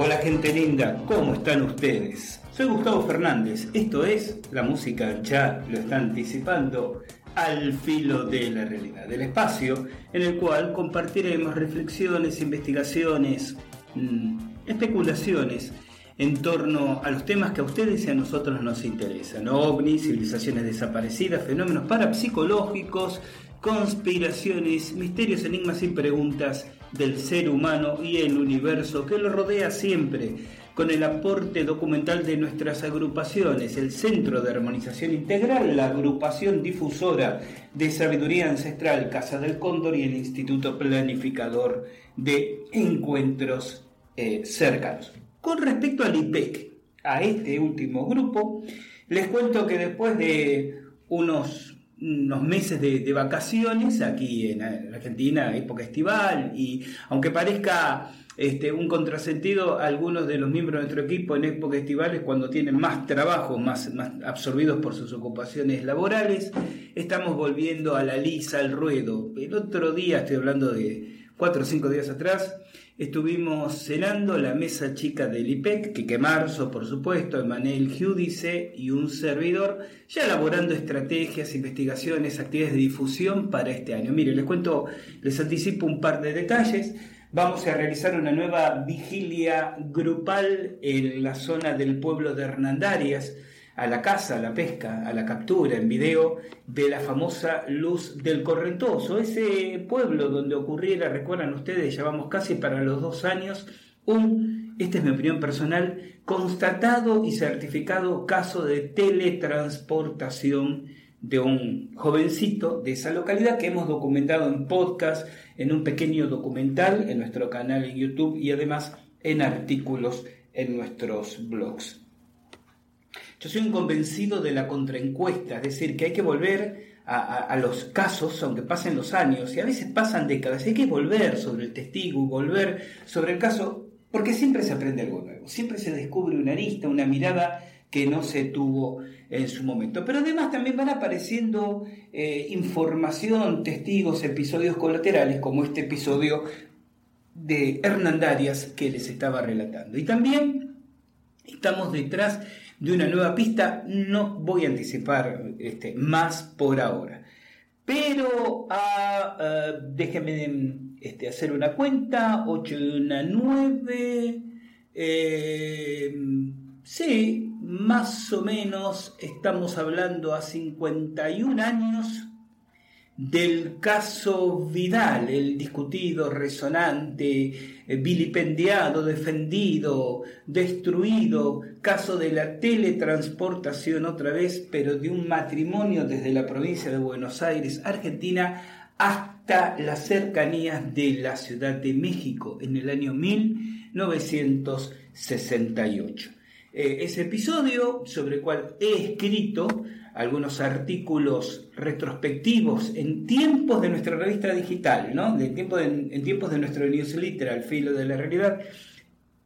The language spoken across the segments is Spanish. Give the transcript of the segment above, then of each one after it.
Hola gente linda, ¿cómo están ustedes? Soy Gustavo Fernández, esto es La Música ya lo está anticipando al filo de la realidad, del espacio en el cual compartiremos reflexiones, investigaciones, mm, especulaciones en torno a los temas que a ustedes y a nosotros nos interesan, ovnis, civilizaciones desaparecidas, fenómenos parapsicológicos, conspiraciones, misterios, enigmas y preguntas del ser humano y el universo que lo rodea siempre, con el aporte documental de nuestras agrupaciones, el Centro de Armonización Integral, la agrupación difusora de sabiduría ancestral Casa del Cóndor y el Instituto Planificador de Encuentros eh, Cercanos. Con respecto al IPEC, a este último grupo, les cuento que después de unos unos meses de, vacaciones aquí en, Argentina, época estival, y aunque parezca este, un contrasentido, algunos de los miembros de nuestro equipo en época estival es cuando tienen más trabajo, más, más absorbidos por sus ocupaciones laborales, estamos volviendo a la lisa, al ruedo. El otro día, estoy hablando de cuatro o cinco días atrás, Estuvimos cenando la mesa chica del IPEC, que Marzo, por supuesto, Emanuel Giudice y un servidor, ya elaborando estrategias, investigaciones, actividades de difusión para este año. Mire, les cuento, les anticipo un par de detalles. Vamos a realizar una nueva vigilia grupal en la zona del pueblo de Hernandarias a la caza, a la pesca, a la captura en video de la famosa luz del correntoso, ese pueblo donde ocurriera, recuerdan ustedes, ya vamos casi para los dos años, un, esta es mi opinión personal, constatado y certificado caso de teletransportación de un jovencito de esa localidad que hemos documentado en podcast, en un pequeño documental en nuestro canal en YouTube y además en artículos en nuestros blogs. Yo soy un convencido de la contraencuesta, es decir, que hay que volver a, los casos, aunque pasen los años, y a veces pasan décadas, hay que volver sobre el testigo, volver sobre el caso, porque siempre se aprende algo nuevo, siempre se descubre una arista, una mirada que no se tuvo en su momento. Pero además también van apareciendo eh, información, testigos, episodios colaterales, como este episodio de Hernandarias que les estaba relatando. Y también estamos detrás de una nueva pista. No voy a anticipar este, más por ahora. Pero ah, ah, déjenme este, hacer una cuenta. 8 y una 9. Eh, sí, más o menos estamos hablando a 51 años del caso Vidal, el discutido, resonante, eh, vilipendiado, defendido, destruido, caso de la teletransportación otra vez, pero de un matrimonio desde la provincia de Buenos Aires, Argentina, hasta las cercanías de la Ciudad de México en el año 1968. Eh, ese episodio sobre el cual he escrito algunos artículos retrospectivos en tiempos de nuestra revista digital, ¿no? de tiempo en tiempos de nuestro newsletter al filo de la realidad,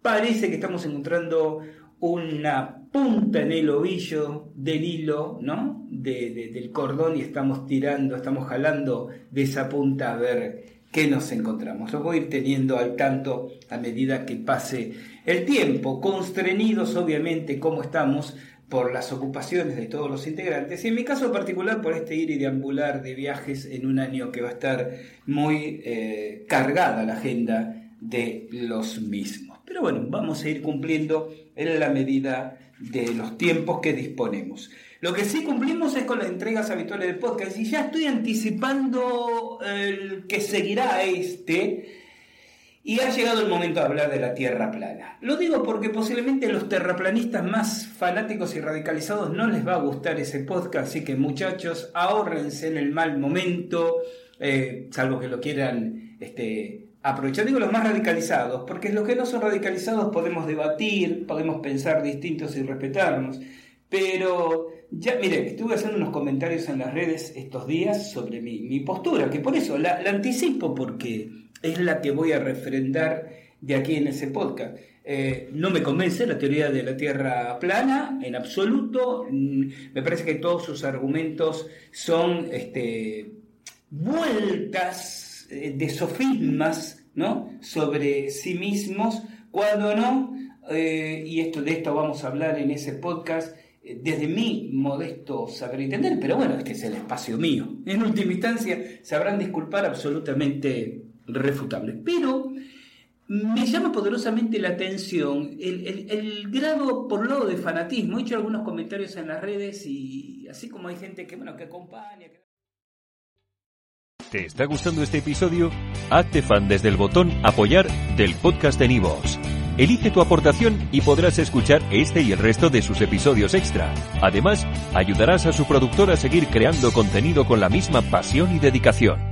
parece que estamos encontrando una punta en el ovillo del hilo, ¿no? del cordón y estamos tirando, estamos jalando de esa punta a ver que nos encontramos. Lo voy a ir teniendo al tanto a medida que pase el tiempo, constreñidos obviamente como estamos por las ocupaciones de todos los integrantes y en mi caso particular por este ir y deambular de viajes en un año que va a estar muy eh, cargada la agenda de los mismos. Pero bueno, vamos a ir cumpliendo en la medida de los tiempos que disponemos. Lo que sí cumplimos es con las entregas habituales del podcast y ya estoy anticipando el que seguirá este. Y ha llegado el momento de hablar de la Tierra plana. Lo digo porque posiblemente los terraplanistas más fanáticos y radicalizados no les va a gustar ese podcast, así que muchachos, ahórrense en el mal momento, eh, salvo que lo quieran este, aprovechar. Digo los más radicalizados, porque los que no son radicalizados podemos debatir, podemos pensar distintos y respetarnos. Pero ya, mire, estuve haciendo unos comentarios en las redes estos días sobre mi, postura, que por eso la, anticipo porque es la que voy a refrendar de aquí en ese podcast. Eh, no me convence la teoría de la Tierra plana en absoluto. Mm, me parece que todos sus argumentos son este, vueltas eh, de sofismas ¿no? sobre sí mismos, cuando no, eh, y esto, de esto vamos a hablar en ese podcast, desde mi modesto saber entender, pero bueno, este es el espacio mío. En última instancia, sabrán disculpar absolutamente refutable. Pero me llama poderosamente la atención el, grado por lado de fanatismo. He hecho algunos comentarios en las redes y así como hay gente que, bueno, que acompaña. ¿Te está gustando este episodio? Hazte fan desde el botón apoyar del podcast de Nivos. Elige tu aportación y podrás escuchar este y el resto de sus episodios extra. Además, ayudarás a su productor a seguir creando contenido con la misma pasión y dedicación.